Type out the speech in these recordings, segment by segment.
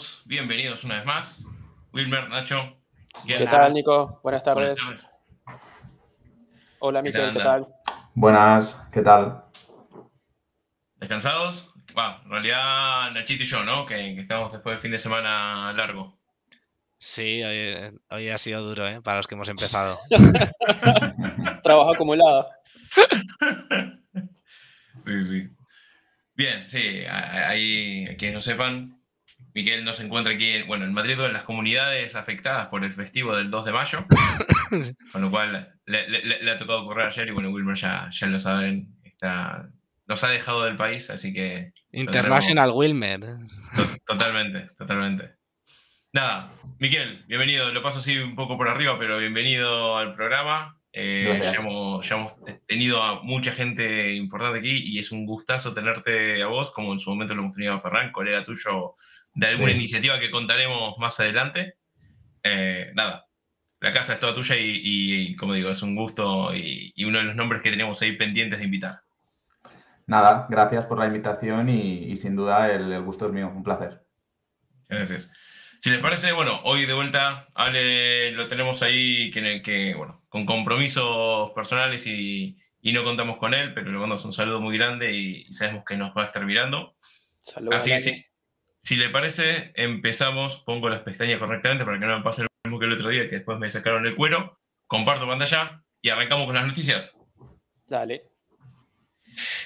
Todos, bienvenidos una vez más. Wilmer, Nacho. ¿Qué tal, Nico? Buenas tardes. Hola, Miguel, ¿qué tal? Buenas, ¿qué tal? ¿Descansados? en realidad Nachito y yo, ¿no? Que, estamos después del fin de semana largo. Sí, hoy, ha sido duro, ¿eh? Para los que hemos empezado. Trabajo acumulado. sí, sí. Bien, sí, ahí, quienes no sepan, Miguel nos encuentra aquí, en, bueno, en Madrid, en las comunidades afectadas por el festivo del 2 de mayo, con lo cual le, ha tocado correr ayer y bueno, Wilmer ya, ya lo saben, está, nos ha dejado del país, así que... International Wilmer. Totalmente, totalmente. Nada, Miguel, bienvenido, lo paso así un poco por arriba, pero bienvenido al programa. Eh, ya, hemos, tenido a mucha gente importante aquí y es un gustazo tenerte a vos, como en su momento lo hemos tenido a Ferran, colega tuyo de alguna iniciativa que contaremos más adelante. Eh, nada, la casa es toda tuya y, como digo, es un gusto y, uno de los nombres que tenemos ahí pendientes de invitar. Nada, gracias por la invitación y, sin duda el, el, gusto es mío, un placer. Gracias. Si les parece, bueno, hoy de vuelta Ale lo tenemos ahí que, que bueno, con compromisos personales y, no contamos con él, pero le mandamos un saludo muy grande y, sabemos que nos va a estar mirando. Saludos. Así que si le parece, empezamos, pongo las pestañas correctamente para que no me pase lo mismo que el otro día, que después me sacaron el cuero. Comparto pantalla y arrancamos con las noticias. Dale.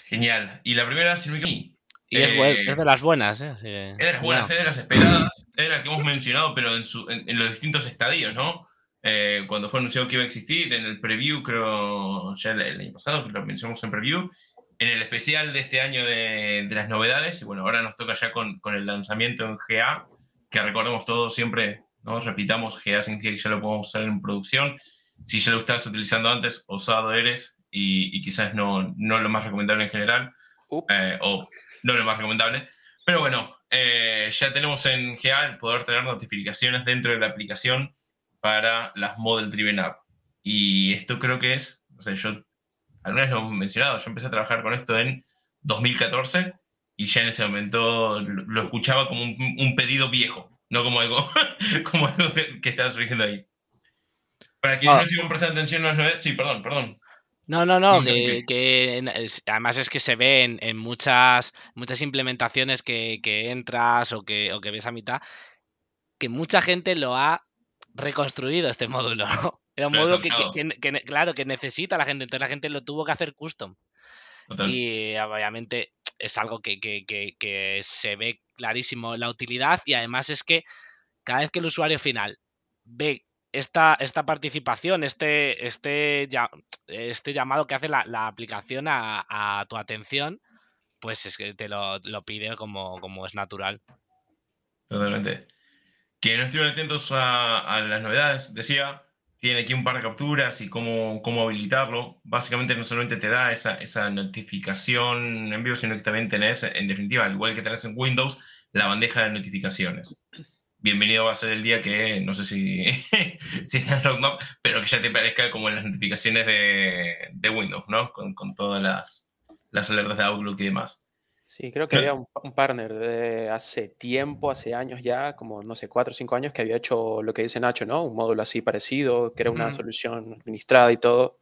Genial. Y la primera, si no y es, es, de las buenas, ¿eh? es de las buenas, es de las esperadas, es de las que hemos mencionado, pero en, en, los distintos estadios, ¿no? Eh, cuando fue anunciado que iba a existir, en el preview, creo, ya el, año pasado, que lo mencionamos en preview, en el especial de este año de, de las novedades, y bueno, ahora nos toca ya con, con, el lanzamiento en GA, que recordemos todos siempre, ¿no? Repitamos, GA significa que ya lo podemos usar en producción. Si ya lo estás utilizando antes, osado eres, y, y quizás no, no lo más recomendable en general. Eh, o no lo más recomendable. Pero bueno, eh, ya tenemos en GA el poder tener notificaciones dentro de la aplicación para las Model Driven App. Y esto creo que es, o sea, yo, alguna vez lo hemos mencionado, yo empecé a trabajar con esto en 2014 y ya en ese momento lo, escuchaba como un, pedido viejo, no como algo, como algo que, estaba surgiendo ahí. Para quienes ah. no estuvieron prestando atención a las novedades, sí, perdón, perdón. No, no, no, que, además es que se ve en, muchas, muchas implementaciones que, entras o que, o que ves a mitad, que mucha gente lo ha reconstruido este módulo. Era un módulo que, claro, que necesita la gente, entonces la gente lo tuvo que hacer custom. Y obviamente es algo que, que se ve clarísimo la utilidad y además es que cada vez que el usuario final ve esta, esta participación, este, este, este llamado que hace la, aplicación a, tu atención, pues es que te lo, pide como, como, es natural. Totalmente. Que no estuvieron atentos a, las novedades, decía, tiene aquí un par de capturas y cómo, cómo habilitarlo. Básicamente no solamente te da esa, esa notificación en vivo, sino que también tenés, en definitiva, al igual que tenés en Windows, la bandeja de notificaciones bienvenido va a ser el día que, no sé si, si está en roadmap, pero que ya te parezca como en las notificaciones de, de Windows, ¿no? Con, con todas las, las, alertas de Outlook y demás. Sí, creo que había un, partner de hace tiempo, hace años ya, como no sé, cuatro o cinco años, que había hecho lo que dice Nacho, ¿no? Un módulo así parecido, que era una solución administrada y todo.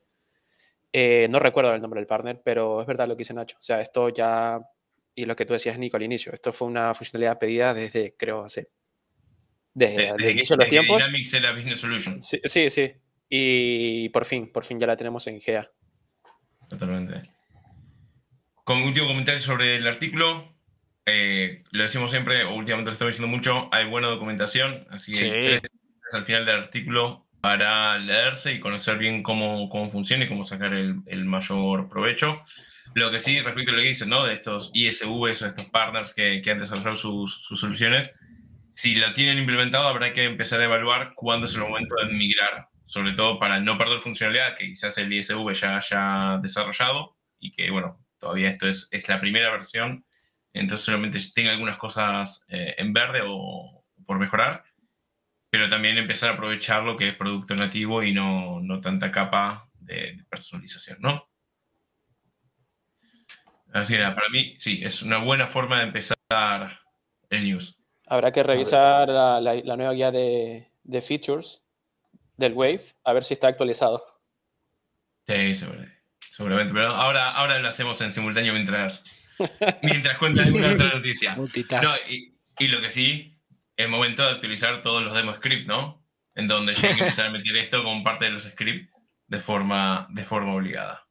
Eh, no recuerdo el nombre del partner, pero es verdad lo que dice Nacho. O sea, esto ya, y lo que tú decías, Nico, al inicio, esto fue una funcionalidad pedida desde, creo, hace desde, de, inicio de los tiempos. Sí, sí, Y por fin, por fin ya la tenemos en GA. Totalmente. Como último comentario sobre el artículo, eh, lo decimos siempre, o últimamente lo estamos diciendo mucho, hay buena documentación, así que es al final del artículo para leerse y conocer bien cómo, cómo funciona y cómo sacar el, el, mayor provecho. Lo que sí, respecto a lo que dicen, ¿no? De estos ISVs o estos partners que, que han desarrollado sus, sus soluciones, si la tienen implementado, habrá que empezar a evaluar cuándo es el momento de migrar, sobre todo para no perder funcionalidad que quizás el ISV ya haya desarrollado y que, bueno, todavía esto es, es la primera versión, entonces solamente tenga algunas cosas eh, en verde o por mejorar, pero también empezar a aprovechar lo que es producto nativo y no, no tanta capa de, de personalización, ¿no? Así era, para mí, sí, es una buena forma de empezar el news. Habrá que revisar la, nueva guía de, features del Wave, a ver si está actualizado. Sí, seguramente. Pero ahora, ahora lo hacemos en simultáneo mientras, mientras cuentas una otra noticia. y, lo que sí, es momento de actualizar todos los demo script, ¿no? En donde ya hay que empezar a meter esto como parte de los scripts de forma, de forma obligada.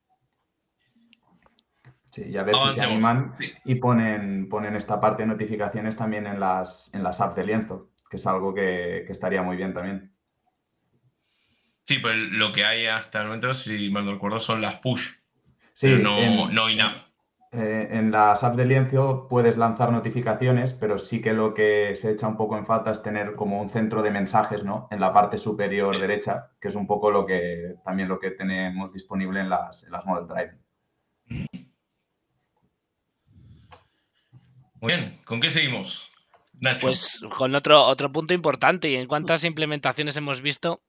Sí, y a ver si se animan y ponen, ponen esta parte de notificaciones también en las, en las apps de lienzo, que es algo que, estaría muy bien también. Sí, pues lo que hay hasta el momento, si mal no recuerdo, son las push. Sí, no, en, no in-app. Eh, en las apps de lienzo puedes lanzar notificaciones, pero sí que lo que se echa un poco en falta es tener como un centro de mensajes, ¿no? En la parte superior derecha, que es un poco lo que también lo que tenemos disponible en las, en las Model Drive. Muy bien, ¿con qué seguimos? Pues con otro, otro punto importante, y en cuántas implementaciones hemos visto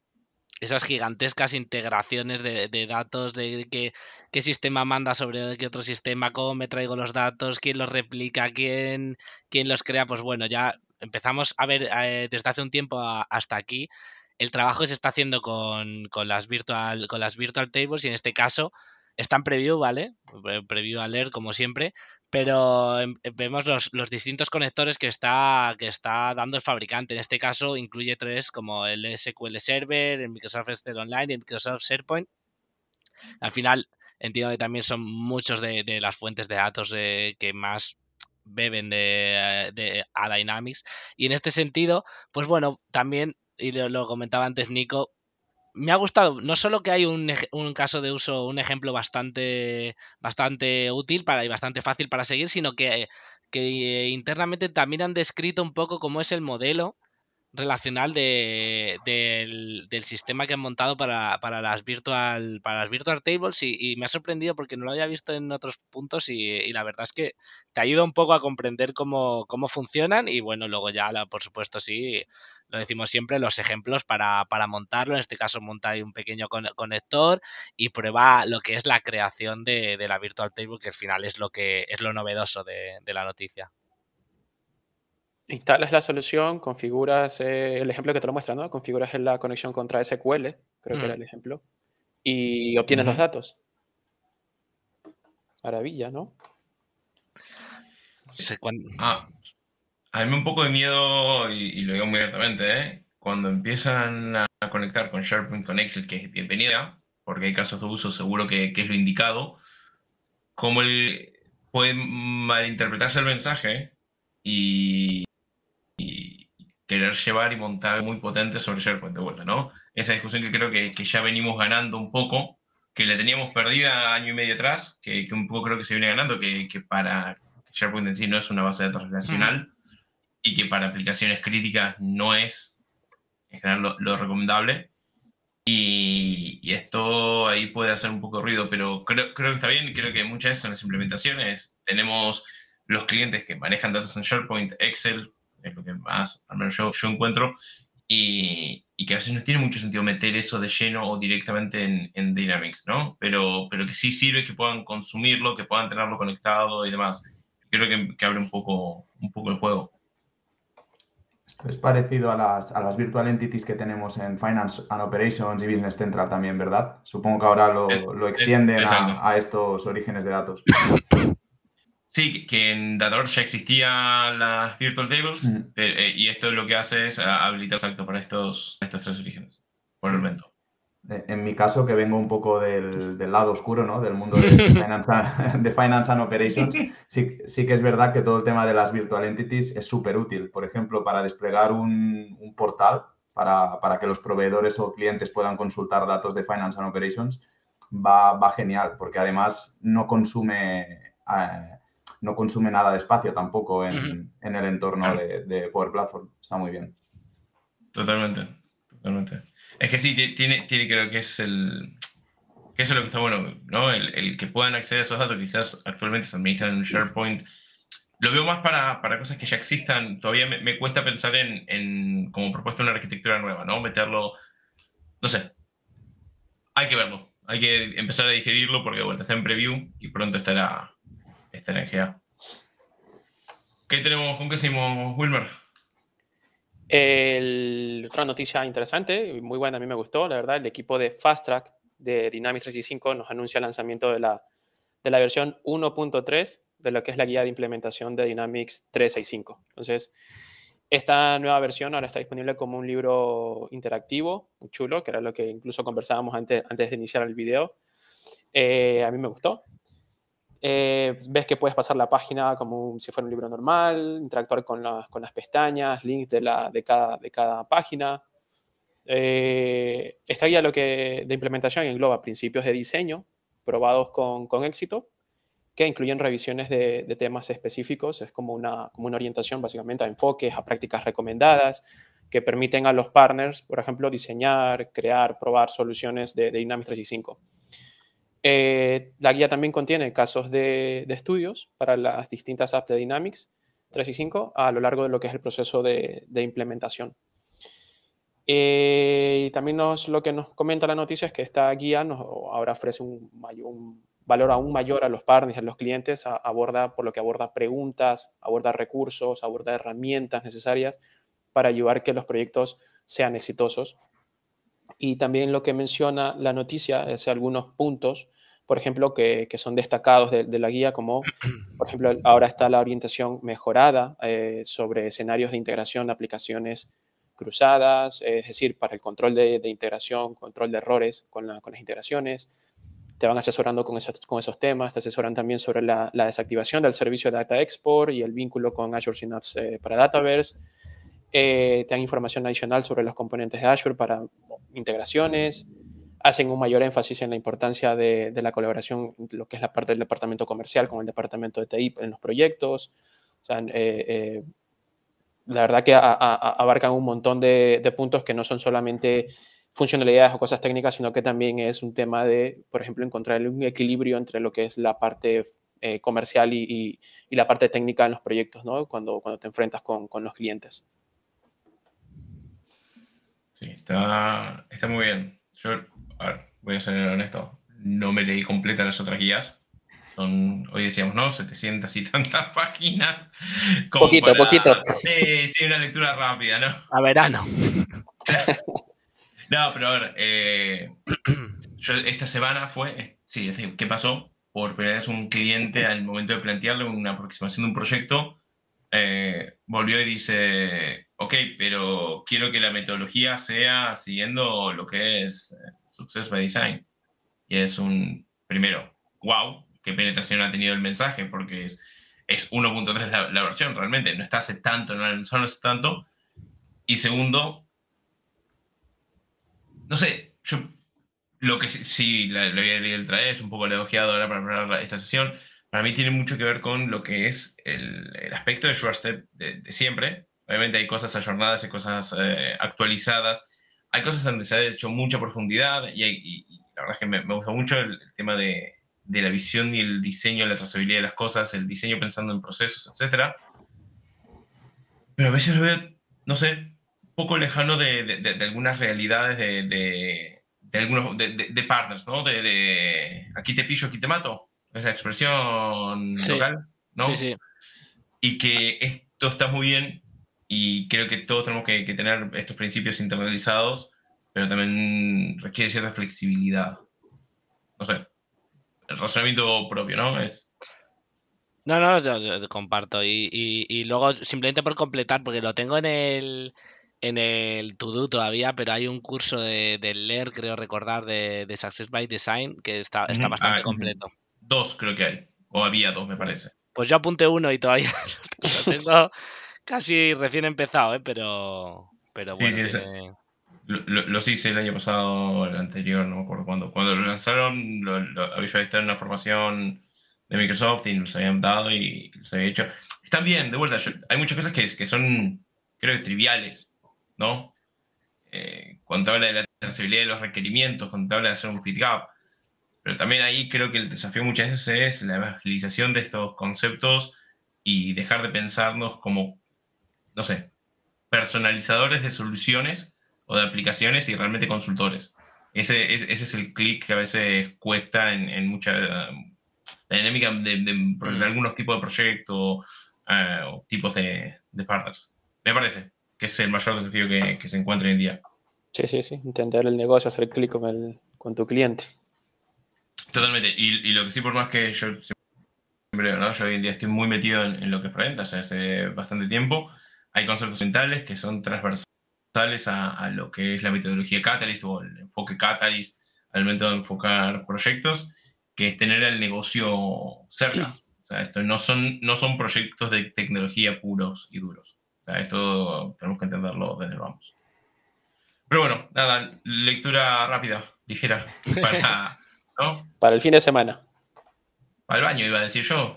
esas gigantescas integraciones de, datos, de qué, qué, sistema manda sobre qué otro sistema, cómo me traigo los datos, quién los replica, quién, quién los crea, pues bueno, ya empezamos a ver eh, desde hace un tiempo hasta aquí el trabajo que se está haciendo con, con, las virtual, con las virtual tables y en este caso está en preview, ¿vale? Preview alert como siempre, pero em, em, vemos los, distintos conectores que está, que está dando el fabricante. En este caso incluye tres como el SQL Server, el Microsoft SQL Online y el Microsoft SharePoint. Al final entiendo que también son muchos de, las fuentes de datos eh, que más beben de, de a Dynamics. Y en este sentido, pues bueno, también, y lo comentaba antes Nico, me ha gustado, no solo que hay un, caso de uso, un ejemplo bastante, bastante útil para, y bastante fácil para seguir, sino que, que internamente también han descrito un poco cómo es el modelo relacional de, del, sistema que han montado para, las virtual para las virtual tables y, me ha sorprendido porque no lo había visto en otros puntos y, la verdad es que te ayuda un poco a comprender cómo, cómo funcionan y bueno luego ya por supuesto sí lo decimos siempre los ejemplos para, montarlo. En este caso monta un pequeño conector y prueba lo que es la creación de, la virtual table que al final es lo que es lo novedoso de la noticia instalas la solución, configuras eh, el ejemplo que te lo muestra, ¿no? Configuras la conexión contra SQL, creo que era mm. el ejemplo, y obtienes los datos. Maravilla, ¿no? Ah, a mí un poco de miedo, y, lo digo muy abiertamente, ¿eh? cuando empiezan a conectar con SharePoint, con Excel, que es bienvenida, porque hay casos de uso seguro que, que es lo indicado, como el, puede malinterpretarse el mensaje y, querer llevar y montar muy potente sobre SharePoint de vuelta, ¿no? Esa discusión que creo que, que, ya venimos ganando un poco, que la teníamos perdida año y medio atrás, que, que un poco creo que se viene ganando, que, que, para SharePoint en sí no es una base de datos relacional y que para aplicaciones críticas no es en general lo, recomendable. Y, y, esto ahí puede hacer un poco de ruido, pero creo, creo que está bien. Creo que muchas veces en las implementaciones tenemos los clientes que manejan datos en SharePoint, Excel, es lo que más, al menos yo, yo encuentro, y, y, que a veces no tiene mucho sentido meter eso de lleno o directamente en, en, Dynamics, ¿no? Pero, pero que sí sirve que puedan consumirlo, que puedan tenerlo conectado y demás. Creo que, que abre un poco, un poco el juego. Esto es parecido a las, a las virtual entities que tenemos en Finance and Operations y Business Central también, ¿verdad? Supongo que ahora lo, lo extienden a, a, estos orígenes de datos. Sí, que en Datadog ya existían las Virtual Tables eh, y esto lo que hace es habilitar exacto para estos, estos tres orígenes, por el momento. Eh, en mi caso, que vengo un poco del, del lado oscuro, ¿no? Del mundo de finance, de finance and Operations, sí, sí, que es verdad que todo el tema de las Virtual Entities es súper útil. Por ejemplo, para desplegar un, un portal para, para, que los proveedores o clientes puedan consultar datos de Finance and Operations, va, va genial, porque además no consume... Eh, no consume nada de espacio tampoco en, el entorno de, Power Platform. Está muy bien. Totalmente, totalmente. Es que sí, tiene, tiene creo que es el... Que eso es lo que está bueno, ¿no? El, que puedan acceder a esos datos, quizás actualmente se administran en SharePoint. Lo veo más para, para cosas que ya existan. Todavía me, cuesta pensar en, en, como propuesta una arquitectura nueva, ¿no? Meterlo, no sé. Hay que verlo. Hay que empezar a digerirlo porque, bueno, está en preview y pronto estará, esta energía. ¿Qué tenemos? ¿Con qué seguimos, Wilmer? otra noticia interesante, muy buena, a mí me gustó, la verdad, el equipo de Fast Track de Dynamics 365 nos anuncia el lanzamiento de la, de la versión 1.3 de lo que es la guía de implementación de Dynamics 365. Entonces, esta nueva versión ahora está disponible como un libro interactivo, muy chulo, que era lo que incluso conversábamos antes, antes de iniciar el video. Eh, a mí me gustó. Eh, ves que puedes pasar la página como si fuera un libro normal, interactuar con, con las pestañas, links de, la, de, cada, de cada página. Eh, esta guía lo que, de implementación engloba principios de diseño probados con, con éxito, que incluyen revisiones de, de, temas específicos. Es como una, como una orientación básicamente a enfoques, a prácticas recomendadas, que permiten a los partners, por ejemplo, diseñar, crear, probar soluciones de, de Dynamics 365. Eh, la guía también contiene casos de, estudios para las distintas apps de Dynamics 365 a lo largo de lo que es el proceso de, implementación. Eh, y también lo que nos comenta la noticia es que esta guía nos ahora ofrece un, un valor aún mayor a los partners, a los clientes, aborda, por lo que aborda preguntas, aborda recursos, aborda herramientas necesarias para ayudar que los proyectos sean exitosos y también lo que menciona la noticia es algunos puntos, por ejemplo, que, que son destacados de, la guía, como por ejemplo ahora está la orientación mejorada eh, sobre escenarios de integración aplicaciones cruzadas, es decir, para el control de, integración, control de errores con, con, las integraciones. Te van asesorando con esos, con esos temas, te asesoran también sobre la, la, desactivación del servicio de Data Export y el vínculo con Azure Synapse eh, para Dataverse. Eh, te dan información adicional sobre los componentes de Azure para integraciones, hacen un mayor énfasis en la importancia de, la colaboración, lo que es la parte del departamento comercial con el departamento de TI en los proyectos. O sea, eh, eh, la verdad que abarcan un montón de, puntos que no son solamente funcionalidades o cosas técnicas, sino que también es un tema de, por ejemplo, encontrar un equilibrio entre lo que es la parte eh, comercial y, la parte técnica en los proyectos, ¿no? Cuando, cuando te enfrentas con, con los clientes. Sí, está, está muy bien. Yo, a ver, voy a ser honesto, no me leí completa las otras guías. Son, hoy decíamos, ¿no? 700 y tantas páginas. poquito, poquito. Sí, sí, una lectura rápida, ¿no? A verano. no, pero a ver, eh, yo esta semana fue, sí, es decir, ¿qué pasó? Por primera vez un cliente al momento de plantearle una aproximación de un proyecto, eh, volvió y dice, ok, pero quiero que la metodología sea siguiendo lo que es eh, Success by Design. Y es un, primero, wow, qué penetración ha tenido el mensaje, porque es, es 1.3 la, la, versión, realmente, no está hace tanto, no, no hace tanto. Y segundo, no sé, yo lo que sí, lo había leído el es un poco elogiado ahora para preparar esta sesión, para mí tiene mucho que ver con lo que es el, el aspecto de SureStep de, de siempre, Obviamente hay cosas ayornadas, hay cosas eh, actualizadas, hay cosas donde se ha hecho mucha profundidad y, la verdad es que me, gusta mucho el, tema de, de, la visión y el diseño, la trazabilidad de las cosas, el diseño pensando en procesos, etc. Pero a veces lo veo, no sé, un poco lejano de, de algunas realidades de, algunos de, partners, ¿no? De, aquí te pillo, aquí te mato, es la expresión local, ¿no? Sí, sí. Y que esto está muy bien, y creo que todos tenemos que, tener estos principios internalizados, pero también requiere cierta flexibilidad. No sé, el razonamiento propio, ¿no? Es... No, no, yo, comparto. Y, y, luego, simplemente por completar, porque lo tengo en el, en el to-do todavía, pero hay un curso de, de leer, creo recordar, de, de, Success by Design que está, está bastante ah, completo. Dos creo que hay, o había dos, me parece. Pues yo apunté uno y todavía lo tengo casi recién empezado, ¿eh? pero, pero bueno. Sí, lo, los hice el año pasado, el anterior, no me acuerdo cuándo. Cuando lo lanzaron, lo, había estado en una formación de Microsoft y los habían dado y los había hecho. Están bien, de vuelta. hay muchas cosas que, que son, creo que triviales, ¿no? Eh, cuando habla de la trazabilidad de los requerimientos, cuando habla de hacer un fit gap. Pero también ahí creo que el desafío muchas veces es la evangelización de estos conceptos y dejar de pensarnos como no sé, personalizadores de soluciones o de aplicaciones y realmente consultores. Ese, ese es el clic que a veces cuesta en, en mucha la dinámica de, de, mm. algunos tipos de proyectos eh, o tipos de, de, partners. Me parece que es el mayor desafío que, se encuentra hoy en día. Sí, sí, sí, entender el negocio, hacer clic con, con tu cliente. Totalmente, y, y, lo que sí, por más que yo siempre, ¿no? yo hoy en día estoy muy metido en, lo que es preventa, ya hace bastante tiempo, hay conceptos mentales que son transversales a, a, lo que es la metodología Catalyst o el enfoque Catalyst al método de enfocar proyectos, que es tener el negocio cerca. O sea, esto no son, no son proyectos de tecnología puros y duros. O sea, esto tenemos que entenderlo desde el vamos. Pero bueno, nada, lectura rápida, ligera, para, para el fin de semana. Para el baño, iba a decir yo.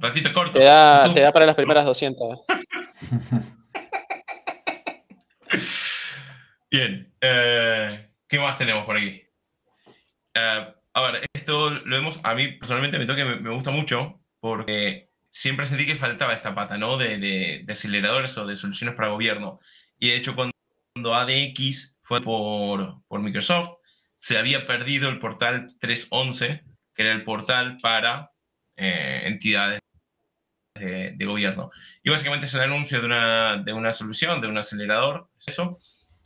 ratito corto. Te da, te da para las primeras 200. Bien. Eh, ¿Qué más tenemos por aquí? Eh, a ver, esto lo vemos, a mí personalmente me toca me, gusta mucho porque siempre sentí que faltaba esta pata, ¿no? De, de, aceleradores o de soluciones para gobierno. Y de hecho, cuando, ADX fue por, por, Microsoft, se había perdido el portal 311, que era el portal para eh, entidades de, de, gobierno. Y básicamente es el anuncio de una, de una solución, de un acelerador, eso,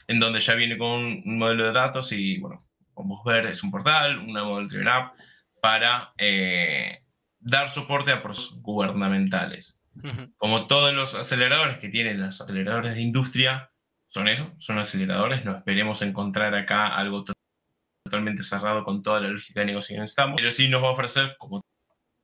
en donde ya viene con un modelo de datos y, bueno, como ver, es un portal, una model driven app para eh, dar soporte a procesos gubernamentales. Como todos los aceleradores que tienen los aceleradores de industria, son eso, son aceleradores. No esperemos encontrar acá algo totalmente cerrado con toda la lógica de negocio que necesitamos, pero sí nos va a ofrecer, como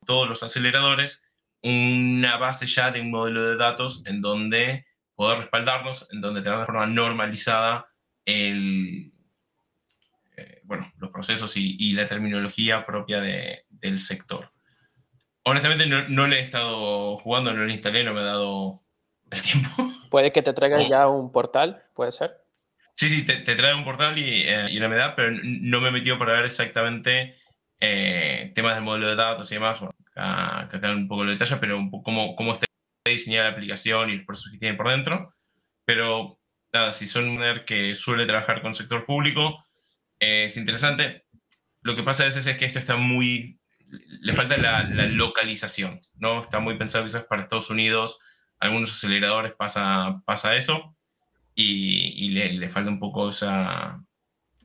todos los aceleradores, una base ya de un modelo de datos en donde poder respaldarnos, en donde tener de forma normalizada el, eh, bueno, los procesos y, la terminología propia del sector. Honestamente no, le he estado jugando, no lo instalé, no me ha dado el tiempo. ¿Puede que te traiga oh. ya un portal? ¿Puede ser? Sí, sí, te, trae un portal y, eh, y, una medida, pero no me he metido para ver exactamente eh, temas de modelo de datos y demás. Bueno, te dan un poco de detalle, pero un poco cómo, cómo está diseñada la aplicación y los procesos que tiene por dentro. Pero nada, si son un que suele trabajar con sector público, es interesante. Lo que pasa a veces es que esto está muy, le falta la, localización, ¿no? Está muy pensado quizás para Estados Unidos, algunos aceleradores pasa, pasa eso y, le, falta un poco esa...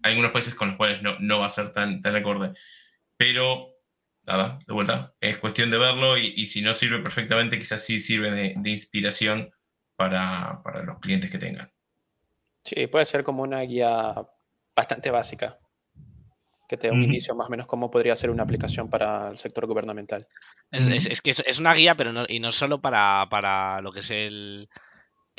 Hay algunos países con los cuales no, no va a ser tan, tan acorde. Pero, nada, de vuelta, es cuestión de verlo y, si no sirve perfectamente, quizás sí sirve de, de inspiración para, para los clientes que tengan. Sí, puede ser como una guía bastante básica, que te dé un inicio más o menos cómo podría ser una aplicación para el sector gubernamental. Es, que es, una guía, pero no, y no solo para, para lo que es el,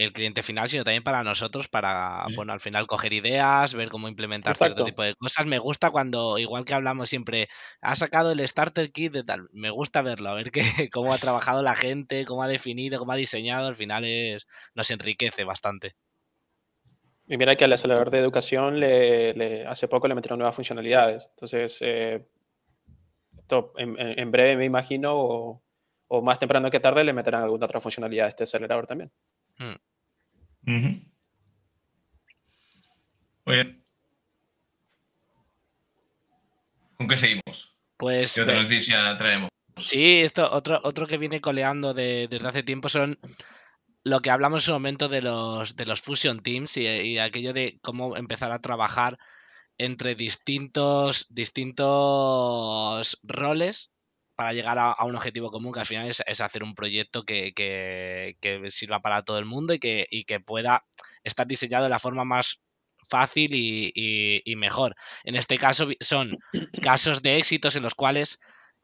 el, cliente final, sino también para nosotros, para, bueno, al final coger ideas, ver cómo implementar cierto tipo de cosas. Me gusta cuando, igual que hablamos siempre, ha sacado el starter kit de tal, me gusta verlo, a ver qué, cómo ha trabajado la gente, cómo ha definido, cómo ha diseñado, al final es, nos enriquece bastante. Y mira que al acelerador de educación le, hace poco le metieron nuevas funcionalidades. Entonces, eh, en, breve me imagino, o, más temprano que tarde, le meterán alguna otra funcionalidad a este acelerador también. Hmm. Muy bien. ¿Con qué seguimos? Pues. ¿Qué otra noticia traemos? Sí, esto, otro, otro que viene coleando desde hace tiempo son lo que hablamos en su momento de los, de los Fusion Teams y, aquello de cómo empezar a trabajar entre distintos, distintos roles para llegar a, un objetivo común, que al final es, hacer un proyecto que, sirva para todo el mundo y que, que pueda estar diseñado de la forma más fácil y, mejor. En este caso son casos de éxitos en los cuales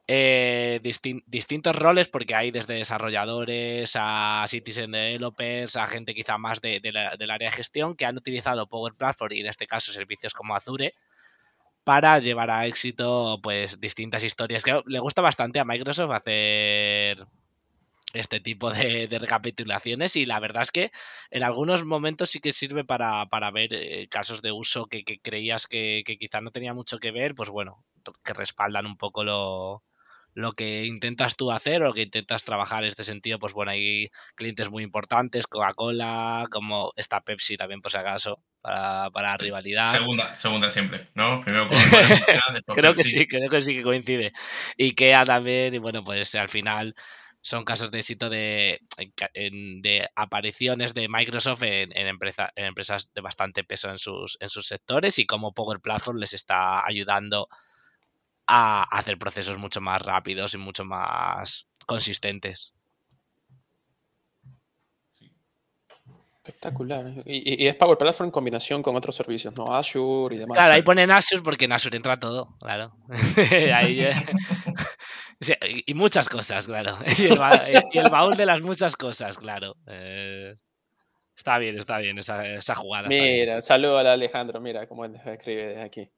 eh, distintos roles, porque hay desde desarrolladores a citizen developers, a gente quizá más de, del área de gestión que han utilizado Power Platform y en este caso servicios como Azure para llevar a éxito pues distintas historias. Que le gusta bastante a Microsoft hacer este tipo de, recapitulaciones y la verdad es que en algunos momentos sí que sirve para, ver eh, casos de uso que, creías que, que, quizá no tenía mucho que ver, pues bueno, que respaldan un poco lo, lo que intentas tú hacer o que intentas trabajar en este sentido, pues bueno, hay clientes muy importantes, Coca-Cola, como esta Pepsi también por si acaso, para, para rivalidad. Segunda, segunda siempre, ¿no? Primero Creo que sí, creo que sí que coincide. IKEA también, y bueno, pues al final son casos de éxito de, de apariciones de Microsoft en, en, empresas de bastante peso en sus, en sus sectores y cómo Power Platform les está ayudando a hacer procesos mucho más rápidos y mucho más consistentes. Espectacular. Y, es Power Platform en combinación con otros servicios, ¿no? Azure y demás. Claro, ahí ponen Azure porque en Azure entra todo, claro. Eh, y muchas cosas, claro. Y el, baúl de las muchas cosas, claro. Eh, está bien, está bien esa, esa jugada. Mira, saludo a Alejandro, mira cómo escribe desde aquí.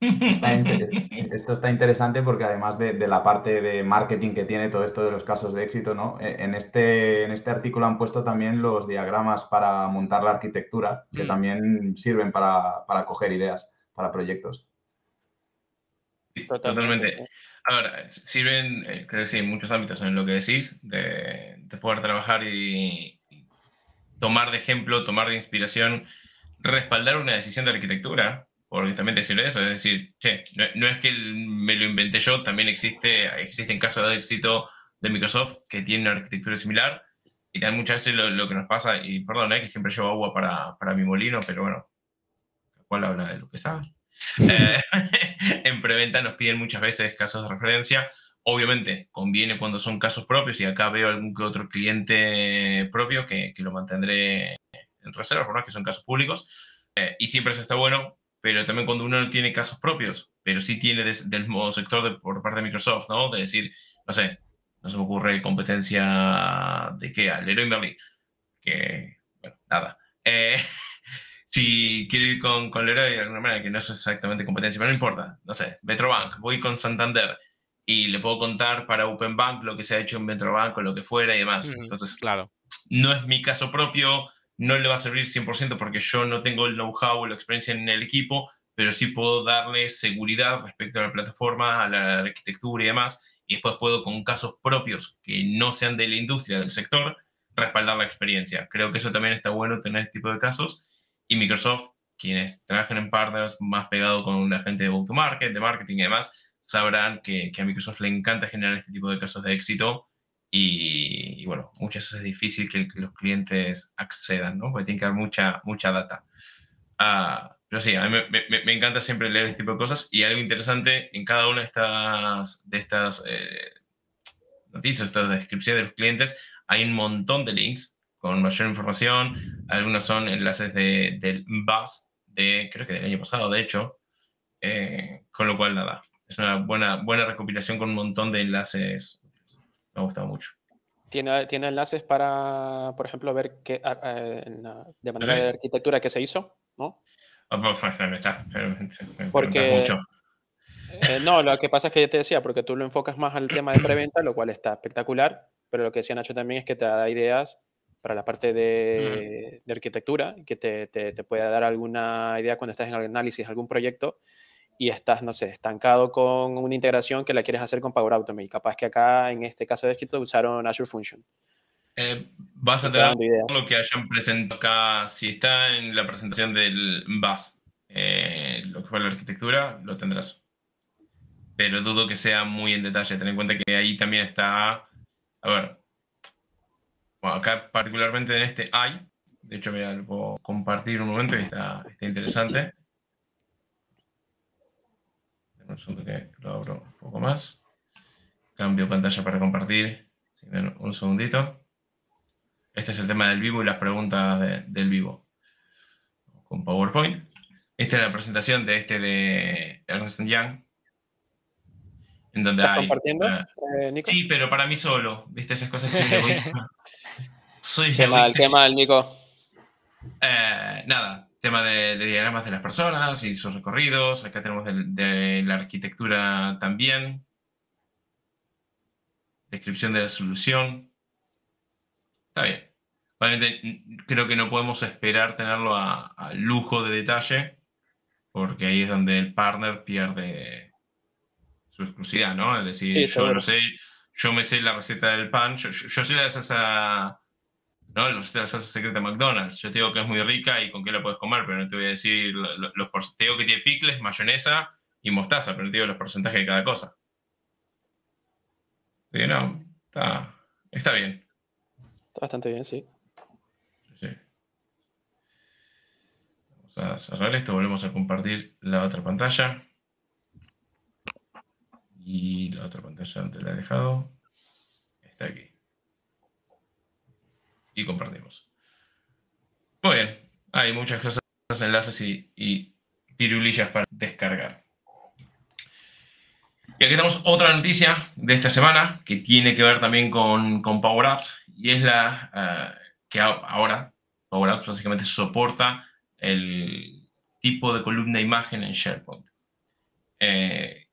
esto está interesante porque además de, la parte de marketing que tiene todo esto de los casos de éxito, ¿no? E, en, este, en este artículo han puesto también los diagramas para montar la arquitectura, que mm. también sirven para, coger ideas para proyectos. totalmente. Ahora, sirven, eh, creo que sí, en muchos ámbitos en lo que decís, de, de poder trabajar y tomar de ejemplo, tomar de inspiración, respaldar una decisión de arquitectura porque también decirle eso, es decir, che, no, es que me lo inventé yo, también existe, existen casos de éxito de Microsoft que tienen una arquitectura similar y también muchas veces lo, que nos pasa, y perdón, eh, que siempre llevo agua para, para mi molino, pero bueno, cual habla de lo que sabe. Eh, en preventa nos piden muchas veces casos de referencia. Obviamente, conviene cuando son casos propios y acá veo algún que otro cliente propio que, que lo mantendré en reserva, ¿no? que son casos públicos. Eh, y siempre eso está bueno pero también cuando uno no tiene casos propios, pero sí tiene del modo sector por parte de Microsoft, ¿no? De decir, no sé, no se me ocurre competencia de qué, al Leroy Merlin, que, bueno, nada. Eh, si quiero ir con, con Leroy de alguna manera, que no es exactamente competencia, pero no importa, no sé, Metrobank, voy con Santander y le puedo contar para Openbank lo que se ha hecho en Metrobank o lo que fuera y demás. Entonces, claro. No es mi caso propio, no le va a servir 100% porque yo no tengo el know-how o la experiencia en el equipo, pero sí puedo darle seguridad respecto a la plataforma, a la arquitectura y demás, y después puedo con casos propios que no sean de la industria, del sector, respaldar la experiencia. Creo que eso también está bueno tener este tipo de casos y Microsoft, quienes trabajan en partners más pegado con la gente de go-to-market, de marketing y demás, sabrán que, que a Microsoft le encanta generar este tipo de casos de éxito y, bueno, muchas veces es difícil que, los clientes accedan, ¿no? Porque tienen que dar mucha, mucha data. Ah, pero sí, a mí me, encanta siempre leer este tipo de cosas y algo interesante en cada una de estas, de estas eh, noticias, estas descripciones de los clientes, hay un montón de links con mayor información. Algunos son enlaces de, del bus, de, creo que del año pasado, de hecho. Eh, con lo cual, nada, es una buena, buena recopilación con un montón de enlaces me ha gustado mucho. ¿Tiene, ¿Tiene enlaces para, por ejemplo, ver qué, de manera de arquitectura que se hizo? ¿no? Ah, pues, pues, porque, eh, no, lo que pasa es que yo te decía, porque tú lo enfocas más al tema de preventa, lo cual está espectacular, pero lo que decía Nacho también es que te da ideas para la parte de, de arquitectura, que te, te, te pueda dar alguna idea cuando estás en el análisis de algún proyecto y estás, no sé, estancado con una integración que la quieres hacer con Power Automate. Capaz que acá, en este caso de escrito, usaron Azure Function. Eh, vas a tener lo que hayan presentado acá, si está en la presentación del BAS, eh, lo que fue la arquitectura, lo tendrás. Pero dudo que sea muy en detalle. Ten en cuenta que ahí también está, a ver, bueno, acá particularmente en este hay, de hecho, mira, lo puedo compartir un momento y está, está interesante un segundo que lo abro un poco más. Cambio pantalla para compartir. Un segundito. Este es el tema del vivo y las preguntas del vivo. Con PowerPoint. Esta es la presentación de este de Ernst Young. En donde ¿Estás compartiendo, eh, Nico? Sí, pero para mí solo. ¿Viste esas cosas? Soy qué mal, qué mal, Nico. Eh, nada, tema de, diagramas de las personas y sus recorridos. Acá tenemos de, la arquitectura también. Descripción de la solución. Está bien. Obviamente creo que no podemos esperar tenerlo a, lujo de detalle, porque ahí es donde el partner pierde su exclusividad, ¿no? Es decir, yo no sé, yo me sé la receta del pan, yo, yo sé la salsa ¿no? La salsa secreta de McDonald's. Yo te digo que es muy rica y con qué la puedes comer, pero no te voy a decir los, Te digo que tiene picles, mayonesa y mostaza, pero no te digo los porcentajes de cada cosa. Sí, no, está, está bien. Está bastante bien, sí. Sí. Vamos a cerrar esto, volvemos a compartir la otra pantalla. Y la otra pantalla donde la he dejado. Está aquí. Y compartimos. Muy bien. Hay muchas cosas, enlaces y, y pirulillas para descargar. Y aquí tenemos otra noticia de esta semana que tiene que ver también con, con Power Apps y es la eh, que ahora Power Apps básicamente soporta el tipo de columna imagen en SharePoint. Eh,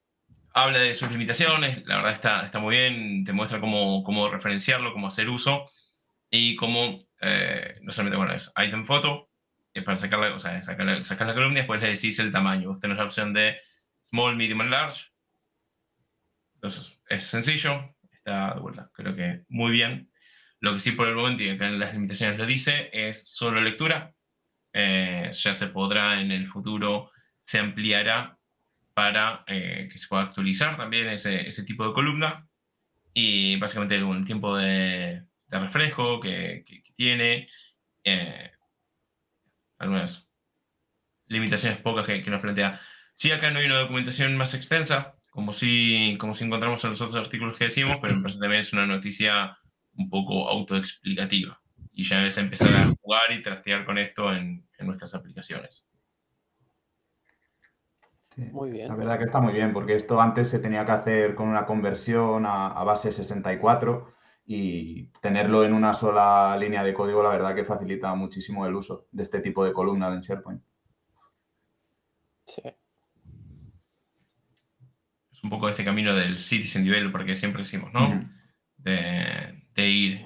habla de sus limitaciones, la verdad está, está muy bien, te muestra cómo, cómo referenciarlo, cómo hacer uso y cómo, eh, no solamente, bueno, es item photo, para sacarla, o sea, sacar, la columna y después le decís el tamaño. Usted tenés la opción de small, medium and large. Entonces, es sencillo, está de vuelta, creo que muy bien. Lo que sí por el momento, y acá en las limitaciones lo dice, es solo lectura. Eh, ya se podrá en el futuro, se ampliará para eh, que se pueda actualizar también ese, ese, tipo de columna. Y básicamente el tiempo de, de refresco que, que, tiene. Eh, algunas limitaciones pocas que, nos plantea. Sí, acá no hay una documentación más extensa, como si, como si encontramos en los otros artículos que decimos, pero también es una noticia un poco autoexplicativa. Y ya es empezar a jugar y trastear con esto en, en nuestras aplicaciones. muy bien. La verdad que está muy bien, porque esto antes se tenía que hacer con una conversión a, a base 64 y tenerlo en una sola línea de código, la verdad que facilita muchísimo el uso de este tipo de columna en SharePoint. Sí. Es un poco este camino del citizen nivel, porque siempre decimos, ¿no? de, ir,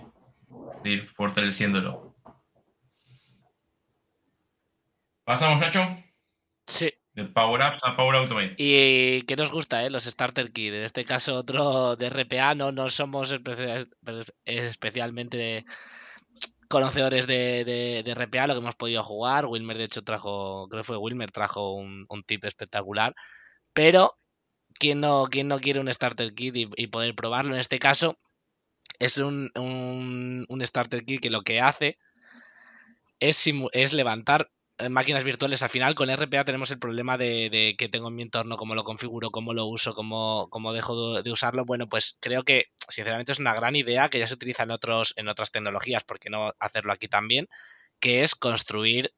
de ir fortaleciéndolo. ¿Pasamos, Nacho? Sí. Power Apps a Power Automate. Y que nos gusta, ¿eh? Los Starter Kit. En este caso, otro de RPA. No, no somos especialmente conocedores de, de, RPA, lo que hemos podido jugar. Wilmer, de hecho, trajo, creo que fue Wilmer, trajo un, tip espectacular. Pero, ¿quién no, quién no quiere un Starter Kit y, poder probarlo? En este caso, es un, un, Starter Kit que lo que hace es, es levantar máquinas virtuales, al final con RPA tenemos el problema de, que tengo en mi entorno, cómo lo configuro, cómo lo uso, cómo, cómo dejo de, usarlo. Bueno, pues creo que sinceramente es una gran idea que ya se utiliza en, otros, en otras tecnologías, ¿por qué no hacerlo aquí también? Que es construir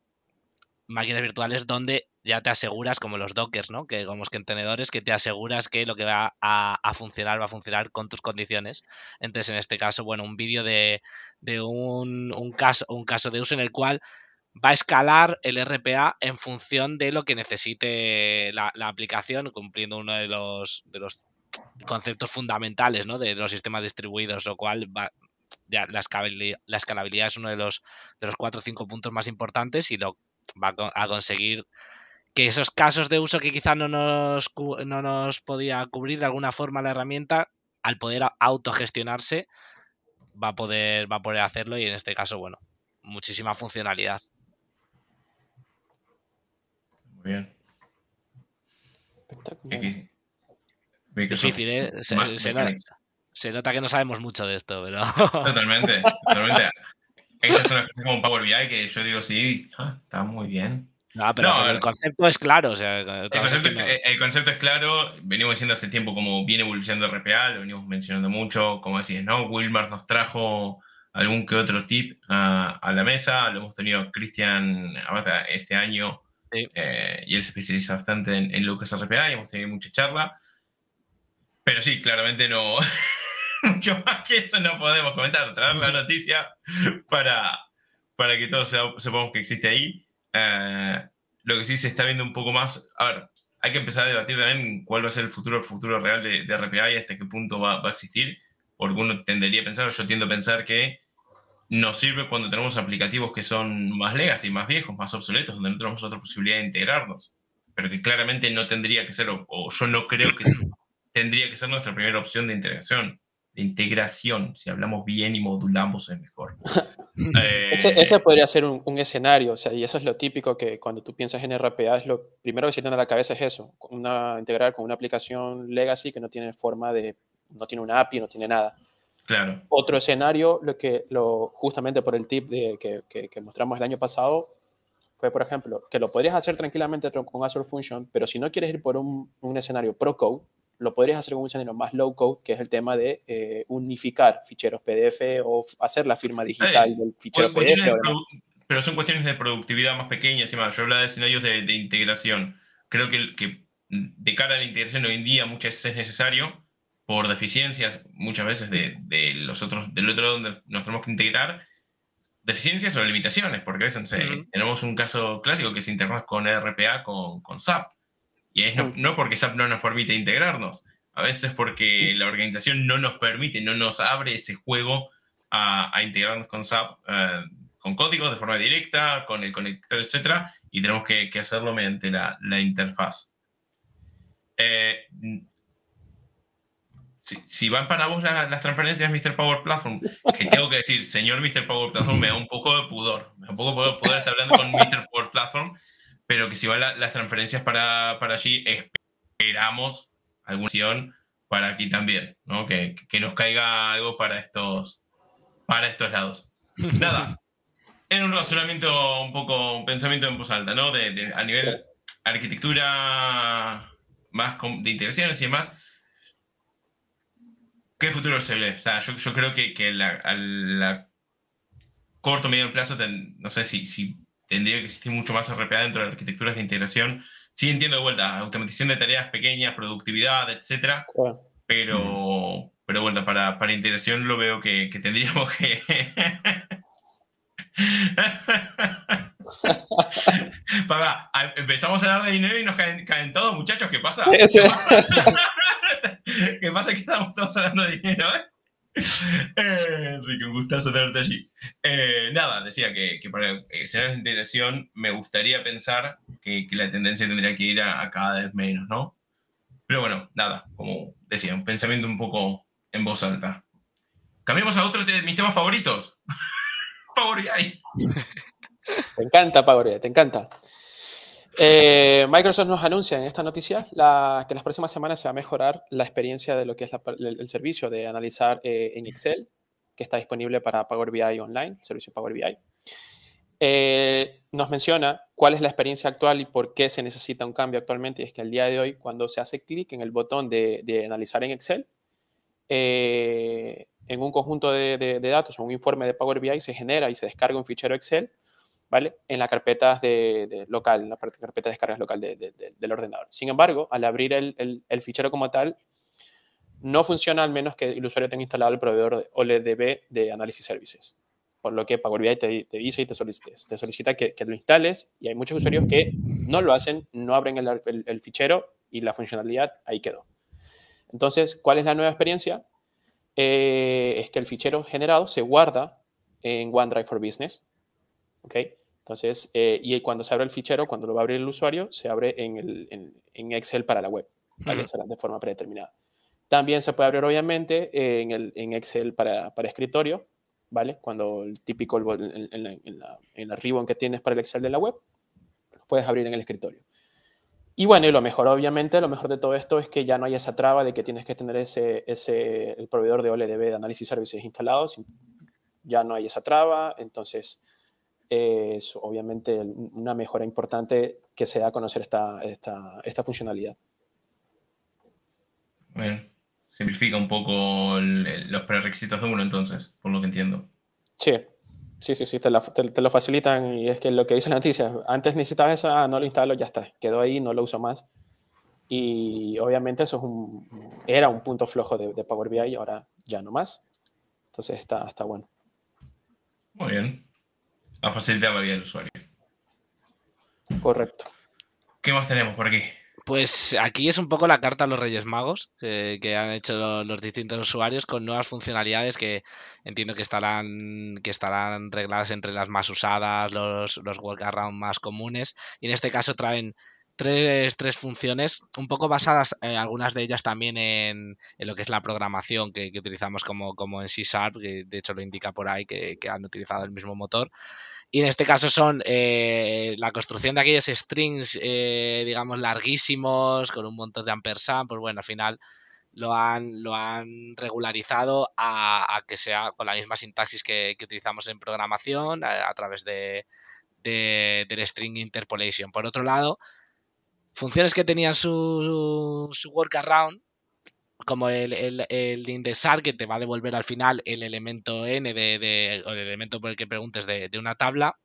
máquinas virtuales donde ya te aseguras, como los dockers, ¿no? Que como contenedores, que te aseguras que lo que va a, funcionar va a funcionar con tus condiciones. Entonces, en este caso, bueno, un vídeo de, de un, un, caso, un caso de uso en el cual va a escalar el RPA en función de lo que necesite la, aplicación, cumpliendo uno de los, de los conceptos fundamentales ¿no? de, los sistemas distribuidos, lo cual va, ya la, escalabilidad, es uno de los, de los cuatro o cinco puntos más importantes y lo va a conseguir que esos casos de uso que quizá no nos, no nos podía cubrir de alguna forma la herramienta, al poder autogestionarse, va a poder, va a poder hacerlo y en este caso, bueno, muchísima funcionalidad. Muy bien. Difícil, ¿eh? Se, nota, que no sabemos mucho de esto, pero. Totalmente, totalmente. Esta es una cosa como Power BI que yo digo, sí, ah, está muy bien. No, pero, el concepto es claro. el, concepto, es claro. Venimos diciendo hace tiempo cómo viene evolucionando RPA, lo venimos mencionando mucho. Como decís, ¿no? Wilmar nos trajo algún que otro tip a, la mesa. Lo hemos tenido Cristian este año eh, y él se especializa bastante en, Lucas RPA y hemos tenido mucha charla. Pero sí, claramente no. mucho más que eso no podemos comentar. Traer la noticia para, para que todos sepamos que existe ahí. Eh, lo que sí se está viendo un poco más. A ver, hay que empezar a debatir también cuál va a ser el futuro, el futuro real de, de RPA y hasta qué punto va, va, a existir. Porque uno tendería a pensar, o yo tiendo a pensar que nos sirve cuando tenemos aplicativos que son más legacy, más viejos, más obsoletos, donde no tenemos otra posibilidad de integrarnos, pero que claramente no tendría que ser, o, yo no creo que tendría que ser nuestra primera opción de integración. De integración, si hablamos bien y modulamos es mejor. Eh, ese, podría ser un, escenario, o sea, y eso es lo típico que cuando tú piensas en RPA, es lo primero que se te a la cabeza es eso, una, integrar con una aplicación legacy que no tiene forma de no tiene una API, no tiene nada. Claro. Otro escenario, lo que lo, justamente por el tip de, que, que, mostramos el año pasado, fue, por ejemplo, que lo podrías hacer tranquilamente con Azure Function, pero si no quieres ir por un, un escenario pro code, lo podrías hacer con un escenario más low code, que es el tema de eh, unificar ficheros PDF o hacer la firma digital del fichero PDF. pero son cuestiones de productividad más pequeñas y más. Yo hablaba de escenarios de, de integración. Creo que, que de cara a la integración hoy en día muchas veces es necesario por deficiencias muchas veces de, de los otros, del otro donde nos tenemos que integrar, deficiencias o limitaciones, porque a veces tenemos un caso clásico que es interfaz con RPA con, con SAP. Y es no, no, porque SAP no nos permite integrarnos, a veces porque la organización no nos permite, no nos abre ese juego a, a integrarnos con SAP, eh, con códigos de forma directa, con el conector, etc. Y tenemos que, que hacerlo mediante la, la interfaz. Eh, si, van para vos las transferencias Mr. Power Platform, que tengo que decir, señor Mr. Power Platform, me da un poco de pudor. Me da un poco de pudor estar hablando con Mr. Power Platform, pero que si van las transferencias para, para, allí, esperamos alguna acción para aquí también, ¿no? Que, que, nos caiga algo para estos, para estos lados. Nada, en un razonamiento un poco, un pensamiento en voz alta, ¿no? De, a nivel arquitectura más de integraciones y demás, ¿qué futuro se ve? O sea, yo, yo creo que, que la, a la corto o medio plazo, no sé si, si tendría que existir mucho más RPA dentro de arquitecturas de integración. Sí entiendo de vuelta, automatización de tareas pequeñas, productividad, etcétera, pero, pero bueno, para, para integración lo veo que, que tendríamos que... Papá, empezamos a hablar de dinero y nos caen, caen todos, muchachos. ¿Qué pasa? ¿Qué pasa? ¿Qué pasa? Que estamos todos hablando de dinero, ¿eh? eh Enrique, un gustazo tenerte allí. Eh, nada, decía que, que para escenarios de integración me gustaría pensar que, que, la tendencia tendría que ir a, cada vez menos, ¿no? Pero bueno, nada, como decía, un pensamiento un poco en voz alta. Cambiemos a otro de mis temas favoritos. Power BI. Te encanta Power BI, te encanta. Eh, Microsoft nos anuncia en esta noticia la, que las próximas semanas se va a mejorar la experiencia de lo que es el, servicio de analizar eh, en Excel, que está disponible para Power BI Online, servicio Power BI. Eh, nos menciona cuál es la experiencia actual y por qué se necesita un cambio actualmente. Y es que al día de hoy, cuando se hace clic en el botón de analizar en Excel, en un conjunto de, de, datos o un informe de Power BI se genera y se descarga un fichero Excel, ¿vale? En la carpeta de, local, en la carpeta de descargas local del ordenador. Sin embargo, al abrir el, el, fichero como tal, no funciona al menos que el usuario tenga instalado el proveedor de OLEDB de Analysis Services. Por lo que Power BI te, te dice y te solicita, te solicita que, que, lo instales y hay muchos usuarios que no lo hacen, no abren el, el fichero y la funcionalidad ahí quedó. Entonces, ¿cuál es la nueva experiencia? Eh, es que el fichero generado se guarda en OneDrive for Business. ¿Ok? Entonces, eh, y cuando se abre el fichero, cuando lo va a abrir el usuario, se abre en, el, en, Excel para la web, ¿vale? de forma predeterminada. También se puede abrir, obviamente, en, el, en Excel para, para, escritorio, ¿vale? Cuando el típico, en, la, en, la, ribbon que tienes para el Excel de la web, lo puedes abrir en el escritorio. Y bueno, y lo mejor, obviamente, lo mejor de todo esto es que ya no hay esa traba de que tienes que tener ese, ese el proveedor de OLEDB de análisis services instalados. Ya no hay esa traba, entonces es obviamente una mejora importante que se da a conocer esta, esta, esta funcionalidad. Bueno, simplifica un poco los prerequisitos de uno entonces, por lo que entiendo. Sí, Sí, sí, sí, te, lo facilitan y es que lo que dice la noticia, antes necesitabas esa, no lo instalo, ya está, quedó ahí, no lo uso más. Y obviamente eso es un, era un punto flojo de, Power BI, ahora ya no más. Entonces está, está bueno. Muy bien. A facilitar la vida del usuario. Correcto. ¿Qué más tenemos por aquí? Pues aquí es un poco la carta a los Reyes Magos que han hecho los, distintos usuarios con nuevas funcionalidades que entiendo que estarán, que estarán regladas entre las más usadas, los, los workaround más comunes. Y en este caso traen tres, tres funciones un poco basadas, eh, algunas de ellas también en, lo que es la programación que, utilizamos como, como en C Sharp, que de hecho lo indica por ahí que, han utilizado el mismo motor. Y en este caso son eh, la construcción de aquellos strings, eh, digamos, larguísimos, con un montón de ampersand. Pues bueno, al final lo han, lo han regularizado a, que sea con la misma sintaxis que, utilizamos en programación a, través de, del string interpolation. Por otro lado, funciones que tenían su, su workaround, como el, el, el, indexar que te va a devolver al final el elemento n de, o el elemento por el que preguntes de, una tabla.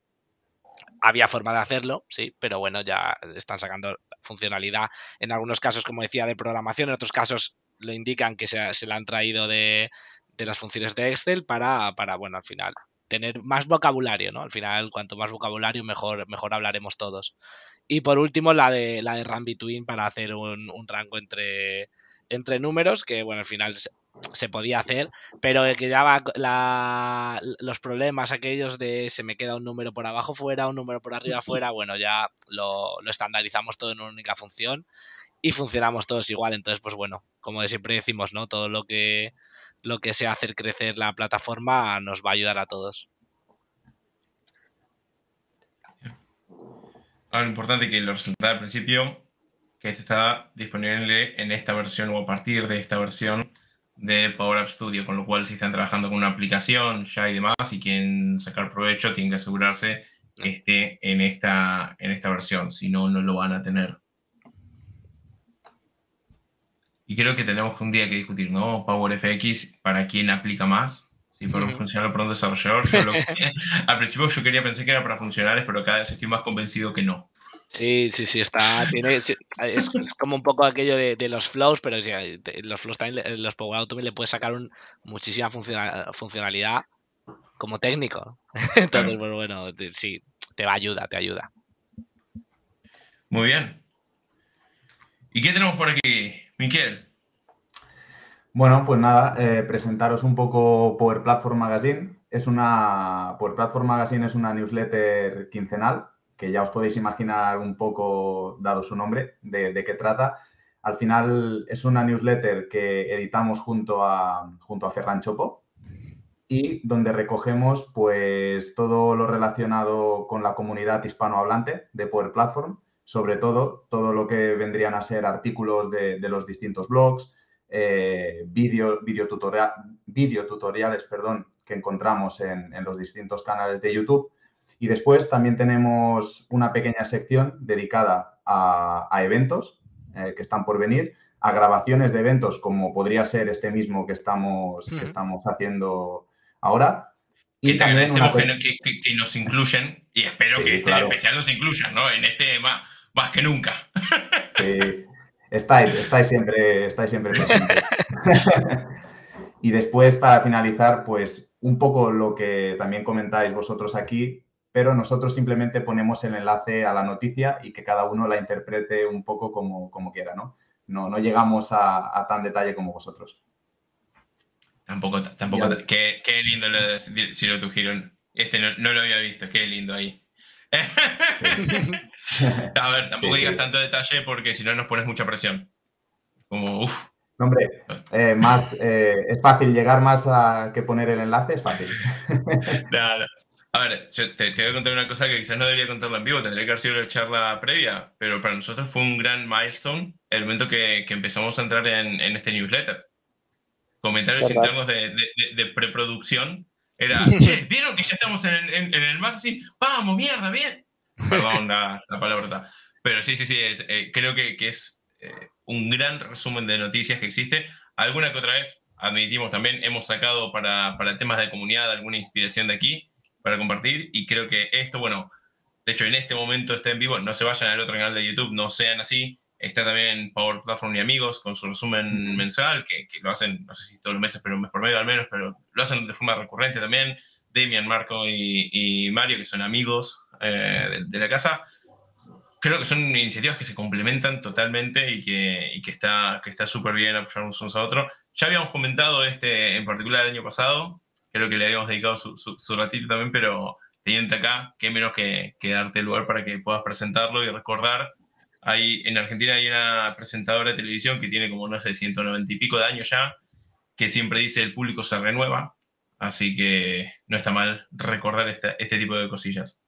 Había forma de hacerlo, sí, pero bueno, ya están sacando funcionalidad en algunos casos, como decía, de programación, en otros casos lo indican que se, se la han traído de, de, las funciones de Excel para, para, bueno, al final tener más vocabulario, ¿no? Al final, cuanto más vocabulario, mejor, mejor hablaremos todos. Y por último, la de la de Run Between para hacer un, un rango entre, entre números, que bueno, al final se podía hacer, pero que daba la, los problemas aquellos de se me queda un número por abajo fuera, un número por arriba fuera, bueno, ya lo, lo estandarizamos todo en una única función y funcionamos todos igual. Entonces, pues bueno, como siempre decimos, ¿no? Todo lo que, lo que sea hacer crecer la plataforma nos va a ayudar a todos. Ahora, importante que lo resultado al principio que está disponible en esta versión o a partir de esta versión de Power App Studio, con lo cual si están trabajando con una aplicación ya y demás y quieren sacar provecho, tienen que asegurarse que esté en esta, en esta versión, si no, no lo van a tener. Y creo que tenemos un día que discutir, ¿no? Power FX, ¿para quién aplica más? Si para funcionar para un desarrollador. al principio yo quería pensar que era para funcionarios, pero cada vez estoy más convencido que no. Sí, sí, sí, está. Tiene, es, como un poco aquello de, los flows, pero sí, los flows también, los Power Automate le puedes sacar un, muchísima funcionalidad como técnico. Entonces, pues bueno, sí, te va a ayudar, te ayuda. Muy bien. ¿Y qué tenemos por aquí, Miquel? Bueno, pues nada, eh, presentaros un poco Power Platform Magazine. Es una, Power Platform Magazine es una newsletter quincenal que ya os podéis imaginar un poco, dado su nombre, de, qué trata. Al final es una newsletter que editamos junto a, junto a Ferran Chopo y donde recogemos pues todo lo relacionado con la comunidad hispanohablante de Power Platform, sobre todo todo lo que vendrían a ser artículos de, los distintos blogs, eh, video, video, tutoriales perdón, que encontramos en, en los distintos canales de YouTube y después también tenemos una pequeña sección dedicada a, eventos eh, que están por venir, a grabaciones de eventos como podría ser este mismo que estamos, que estamos haciendo ahora. Y también que, nos incluyen y espero que este especial nos incluyan, ¿no? En este más, más que nunca. Sí, estáis, estáis siempre, estáis siempre presentes. y después, para finalizar, pues un poco lo que también comentáis vosotros aquí, pero nosotros simplemente ponemos el enlace a la noticia y que cada uno la interprete un poco como, como quiera, ¿no? No, no llegamos a, tan detalle como vosotros. Tampoco, tampoco, qué, qué, lindo lo de Zero to Este no, lo había visto, qué lindo ahí. a ver, tampoco digas tanto detalle porque si no nos pones mucha presión. Como, uff. Hombre, eh, más, eh, es fácil llegar más a que poner el enlace, es fácil. Nada. A ver, te, voy a contar una cosa que quizás no debería contarla en vivo, tendría que haber sido la charla previa, pero para nosotros fue un gran milestone el momento que, empezamos a entrar en, este newsletter. Comentarios internos de, preproducción era, che, ¿vieron que ya estamos en, el magazine? ¡Vamos, mierda, bien! Perdón la, palabra. Pero sí, sí, sí, eh, creo que, es eh, un gran resumen de noticias que existe. Alguna que otra vez, admitimos también, hemos sacado para, para temas de comunidad alguna inspiración de aquí para compartir y creo que esto, bueno, de hecho en este momento está en vivo, no se vayan al otro canal de YouTube, no sean así, está también Power Platform y Amigos con su resumen mensual, que, lo hacen, no sé si todos los meses, pero un mes por medio al menos, pero lo hacen de forma recurrente también, Damian, Marco y, Mario, que son amigos eh, de, la casa. Creo que son iniciativas que se complementan totalmente y que, y que está que está súper bien apoyarnos unos a otros. Ya habíamos comentado este en particular el año pasado, creo que le habíamos dedicado su, ratito también, pero teniendo acá, qué menos que, darte el lugar para que puedas presentarlo y recordar. Hay, en Argentina hay una presentadora de televisión que tiene como, no sé, 190 y pico de años ya, que siempre dice el público se renueva, así que no está mal recordar este tipo de cosillas.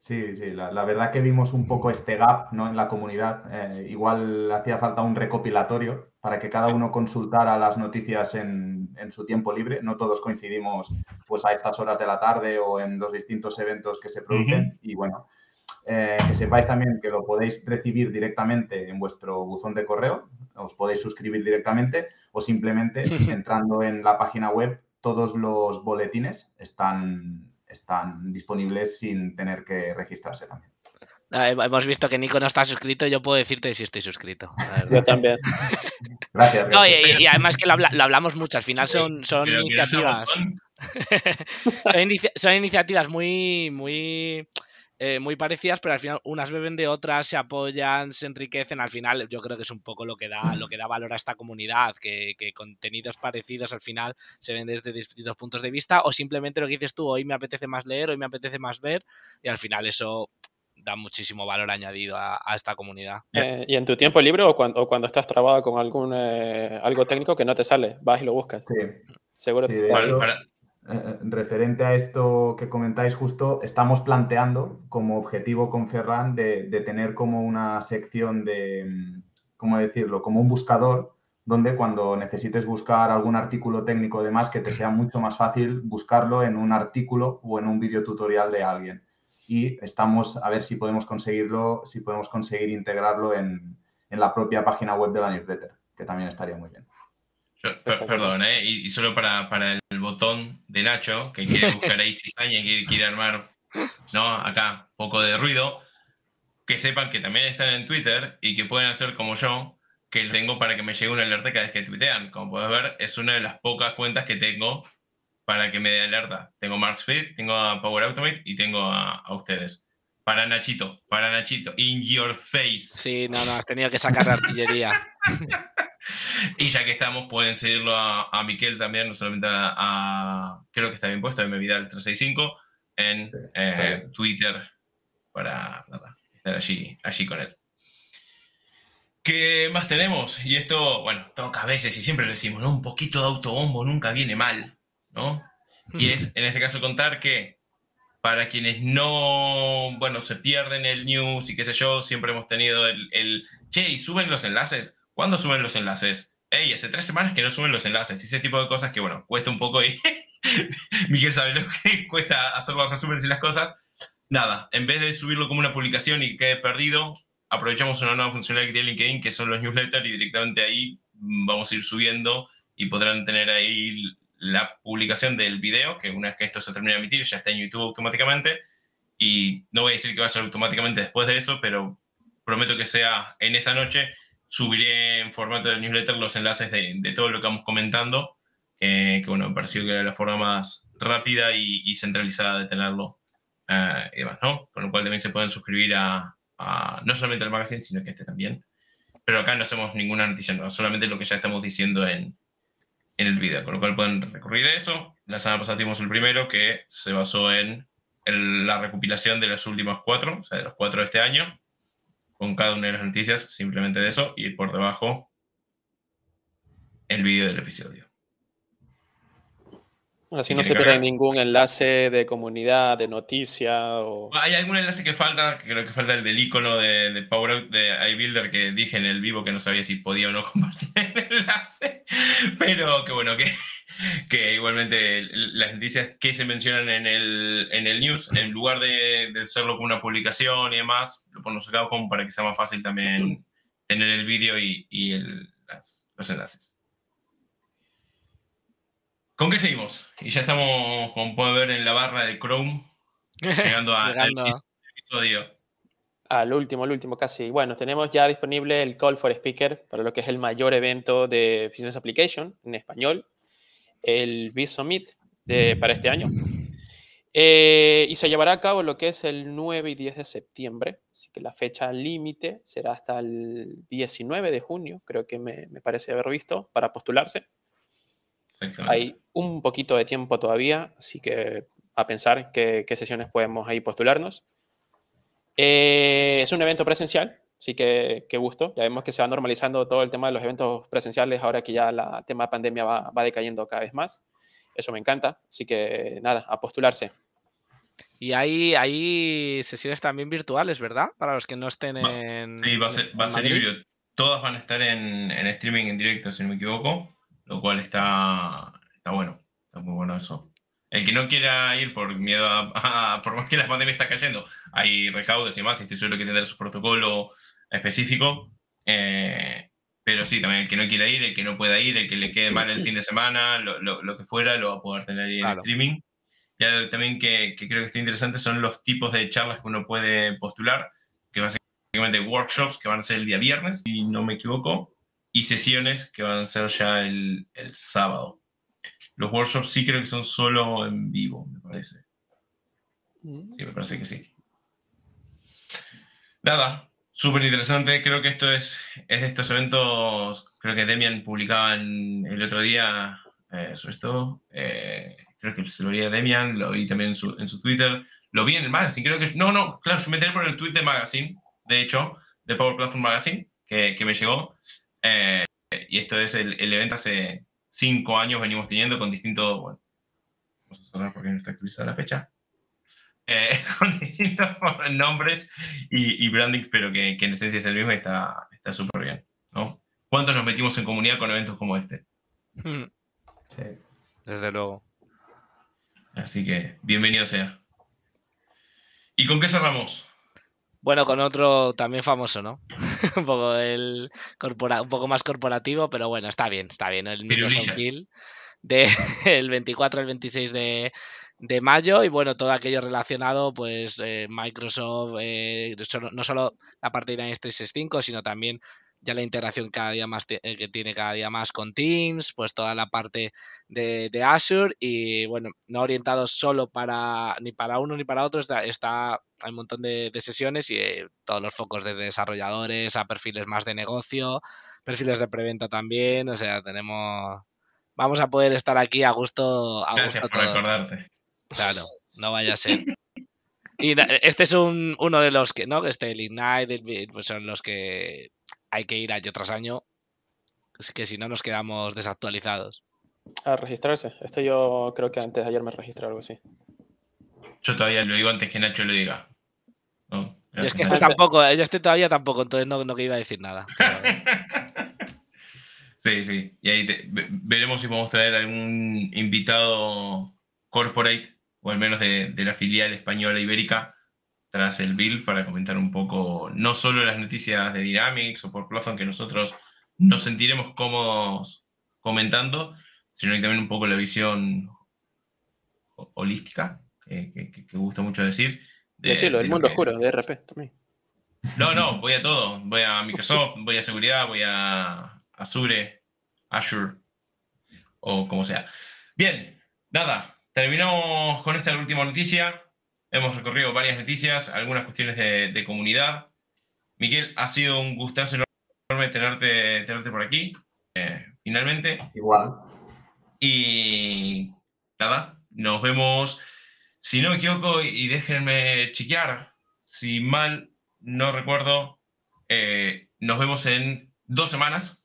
Sí, sí, la, verdad que vimos un poco este gap ¿no? en la comunidad. Eh, igual hacía falta un recopilatorio para que cada uno consultara las noticias en, su tiempo libre. No todos coincidimos pues, a estas horas de la tarde o en los distintos eventos que se producen. Y bueno, eh, que sepáis también que lo podéis recibir directamente en vuestro buzón de correo, os podéis suscribir directamente o simplemente entrando en la página web, todos los boletines están están disponibles sin tener que registrarse también. Ah, hemos visto que Nico no está suscrito, yo puedo decirte si estoy suscrito. Yo también. gracias. y, además que lo, hablamos mucho, al final son, son iniciativas. son, iniciativas muy, muy eh, muy parecidas, pero al final unas beben de otras, se apoyan, se enriquecen. Al final, yo creo que es un poco lo que da, lo que da valor a esta comunidad, que, contenidos parecidos al final se ven desde distintos puntos de vista, o simplemente lo que dices tú, hoy me apetece más leer, hoy me apetece más ver, y al final eso da muchísimo valor añadido a, esta comunidad. Eh, ¿Y en tu tiempo libre o cuando, cuando estás trabado con algún eh, algo técnico que no te sale? Vas y lo buscas. Sí. Seguro que eh, referente a esto que comentáis justo, estamos planteando como objetivo con Ferran de, tener como una sección de, mm, ¿cómo decirlo?, como un buscador donde cuando necesites buscar algún artículo técnico de más, que te sea mucho más fácil buscarlo en un artículo o en un video tutorial de alguien. Y estamos a ver si podemos conseguirlo, si podemos conseguir integrarlo en, en la propia página web de la newsletter, que también estaría muy bien perdón, ¿eh? y, solo para, para, el botón de Nacho, que quiere buscar ahí cizaña, que quiere armar, ¿no? Acá, poco de ruido, que sepan que también están en Twitter y que pueden hacer como yo, que tengo para que me llegue una alerta cada vez que tuitean. Como puedes ver, es una de las pocas cuentas que tengo para que me dé alerta. Tengo Mark Speed, tengo a Power Automate y tengo a, a ustedes. Para Nachito, para Nachito, in your face. Sí, no, no, has tenido que sacar la artillería. Y ya que estamos, pueden seguirlo a, a Miquel también, no solamente a, creo que está bien puesto, en Vidal 365 en eh, Twitter para estar allí, allí con él. ¿Qué más tenemos? Y esto, bueno, toca a veces y siempre lo decimos, ¿no? Un poquito de autobombo nunca viene mal, ¿no? Y es, en este caso, contar que para quienes no, bueno, se pierden el news y qué sé yo, siempre hemos tenido el, el che, y suben los enlaces. ¿Cuándo suben los enlaces? Ey, hace tres semanas que no suben los enlaces. Y ese tipo de cosas que, bueno, cuesta un poco y Miguel sabe lo que cuesta hacer los resúmenes y las cosas. Nada, en vez de subirlo como una publicación y que quede perdido, aprovechamos una nueva funcionalidad que tiene LinkedIn, que son los newsletters, y directamente ahí vamos a ir subiendo y podrán tener ahí la publicación del video, que una vez que esto se termine de emitir, ya está en YouTube automáticamente. Y no voy a decir que va a ser automáticamente después de eso, pero prometo que sea en esa noche subiré en formato de newsletter los enlaces de, todo lo que vamos comentando, que bueno, me pareció que era la forma más rápida y, centralizada de tenerlo eh, y demás, ¿no? Con lo cual también se pueden suscribir a, no solamente al magazine, sino que este también. Pero acá no hacemos ninguna noticia nueva, solamente lo que ya estamos diciendo en, en el video, con lo cual pueden recurrir a eso. La semana pasada tuvimos el primero que se basó en la recopilación de las últimas cuatro, o sea, de los cuatro de este año, con cada una de las noticias, simplemente de eso, y por debajo el vídeo del episodio. Así no se pierde ningún enlace de comunidad, de noticia o... Hay algún enlace que falta, creo que falta el del icono de, de Power de iBuilder que dije en el vivo que no sabía si podía o no compartir el enlace, pero que bueno, que que igualmente las noticias que se mencionan en el, en el news, en lugar de, de, hacerlo como una publicación y demás, lo ponemos acá como para que sea más fácil también tener el vídeo y, y el, los enlaces. ¿Con qué seguimos? Y ya estamos, como pueden ver en la barra de Chrome, llegando, a, al episodio. Al último, al último casi. Bueno, tenemos ya disponible el Call for Speaker para lo que es el mayor evento de Business Application en español el B-Summit para este año. Eh, y se llevará a cabo lo que es el 9 y 10 de septiembre, así que la fecha límite será hasta el 19 de junio, creo que me, me parece haber visto, para postularse. Hay un poquito de tiempo todavía, así que a pensar qué, qué sesiones podemos ahí postularnos. Eh, es un evento presencial, Así que qué gusto. Ya vemos que se va normalizando todo el tema de los eventos presenciales ahora que ya el tema de pandemia va, va, decayendo cada vez más. Eso me encanta. Así que nada, a postularse. Y hay, hay sesiones también virtuales, ¿verdad? Para los que no estén en. Sí, va a ser, va a ser híbrido. Todas van a estar en, en, streaming en directo, si no me equivoco, lo cual está, está bueno. Está muy bueno eso. El que no quiera ir por miedo a, por más que la pandemia está cayendo, hay recaudos y más, y estoy seguro que tendrá su protocolo específico. Eh, pero sí, también el que no quiera ir, el que no pueda ir, el que le quede mal el fin de semana, lo, lo, lo que fuera, lo va a poder tener ahí en streaming. Y algo también que, que, creo que está interesante son los tipos de charlas que uno puede postular, que básicamente workshops que van a ser el día viernes, si no me equivoco, y sesiones que van a ser ya el, el sábado. Los workshops sí creo que son solo en vivo, me parece. Mm. Sí, me parece que sí. Nada, súper interesante. Creo que esto es, es de estos eventos, creo que Demian publicaba en, el otro día eh, sobre esto. Eh, creo que se lo vi a Demian, lo vi también en su, en su Twitter, lo vi en el magazine, creo que... No, no, claro, me enteré por el tweet de magazine, de hecho, de Power Platform Magazine, que, que me llegó. Eh, y esto es el, el, evento hace cinco años venimos teniendo con distintos... Bueno, vamos a cerrar porque no está actualizada la fecha. Eh, con distintos nombres y, y brandings, pero que, que, en esencia es el mismo y está súper bien. ¿no? ¿Cuántos nos metimos en comunidad con eventos como este? Hmm. Sí. Desde luego. Así que bienvenido sea. ¿Y con qué cerramos? Bueno, con otro también famoso, ¿no? un poco el corpora un poco más corporativo, pero bueno, está bien, está bien. El Microsoft Kill del de, 24 al 26 de, de, mayo y bueno, todo aquello relacionado, pues eh, Microsoft, eh, no solo la parte de Dynamics 365, sino también ya la integración cada día más eh, que tiene cada día más con Teams, pues toda la parte de, de Azure y bueno, no orientado solo para ni para uno ni para otro, está, está hay un montón de, de sesiones y eh, todos los focos de desarrolladores a perfiles más de negocio, perfiles de preventa también, o sea, tenemos vamos a poder estar aquí a gusto a Gracias gusto por recordarte. Claro, no vaya a ser. Y este es un, uno de los que, ¿no? Este, el Ignite, pues son los que hay que ir año tras año, es que si no nos quedamos desactualizados. A registrarse. Esto yo creo que antes de ayer me registré algo así. Yo todavía lo digo antes que Nacho lo diga. No, yo es que este tampoco, yo este todavía tampoco, entonces no, no iba a decir nada. sí, sí. Y ahí te, veremos si podemos traer algún invitado corporate, o al menos de, de la filial española ibérica, tras el build para comentar un poco no solo las noticias de Dynamics o por Platform que nosotros nos sentiremos cómodos comentando, sino que también un poco la visión holística, que, que, que gusta mucho decir. De, Decirlo, el mundo que... oscuro, de RP también. No, no, voy a todo. Voy a Microsoft, voy a seguridad, voy a Azure, Azure, o como sea. Bien, nada, terminamos con esta última noticia. Hemos recorrido varias noticias, algunas cuestiones de, de comunidad. Miguel, ha sido un gustazo enorme tenerte, tenerte por aquí, eh, finalmente. Igual. Y nada, nos vemos, si no me equivoco, y déjenme chequear, si mal no recuerdo, eh, nos vemos en dos semanas.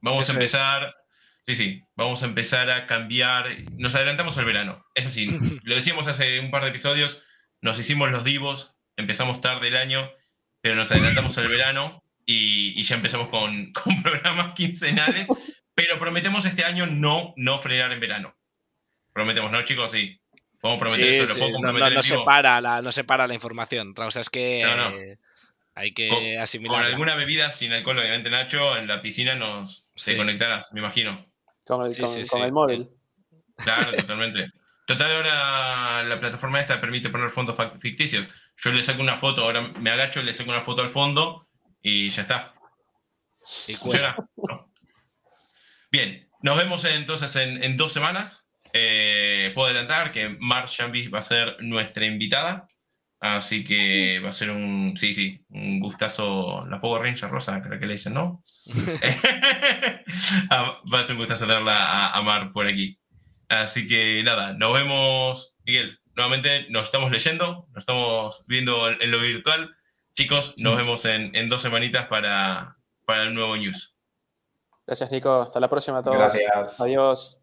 Vamos Eso a empezar, es. Sí, sí, vamos a empezar a cambiar, nos adelantamos al verano, es así, lo decíamos hace un par de episodios, nos hicimos los divos, empezamos tarde el año, pero nos adelantamos al verano y, y ya empezamos con, con, programas quincenales, pero prometemos este año no, no frenar en verano. Prometemos, ¿no, chicos? Sí. Podemos prometer sí, eso, sí. lo puedo comprometer. No, no, no se para la, no se para la información. O sea, es que no. Eh, hay que con, asimilar. Con alguna bebida sin alcohol, obviamente, Nacho, en la piscina nos sí. te conectarás, me imagino. Con el, con, con el móvil. Claro, totalmente. Total, ahora la plataforma esta permite poner fondos ficticios. Yo le saco una foto, ahora me agacho, le saco una foto al fondo y ya está. ¿Y funciona? No. Bien, nos vemos entonces en, en dos semanas. Eh, puedo adelantar que Mar Chambis va a ser nuestra invitada. Así que va a ser un, sí, sí, un gustazo, la Power Ranger rosa, creo que le dicen, ¿no? Ah, va a ser un gustazo tenerla a, a Mar por aquí. Así que nada, nos vemos, Miguel. Nuevamente nos estamos leyendo, nos estamos viendo en lo virtual. Chicos, nos vemos en, en dos semanitas para, para el nuevo news. Gracias, Nico. Hasta la próxima a todos. Gracias. Adiós.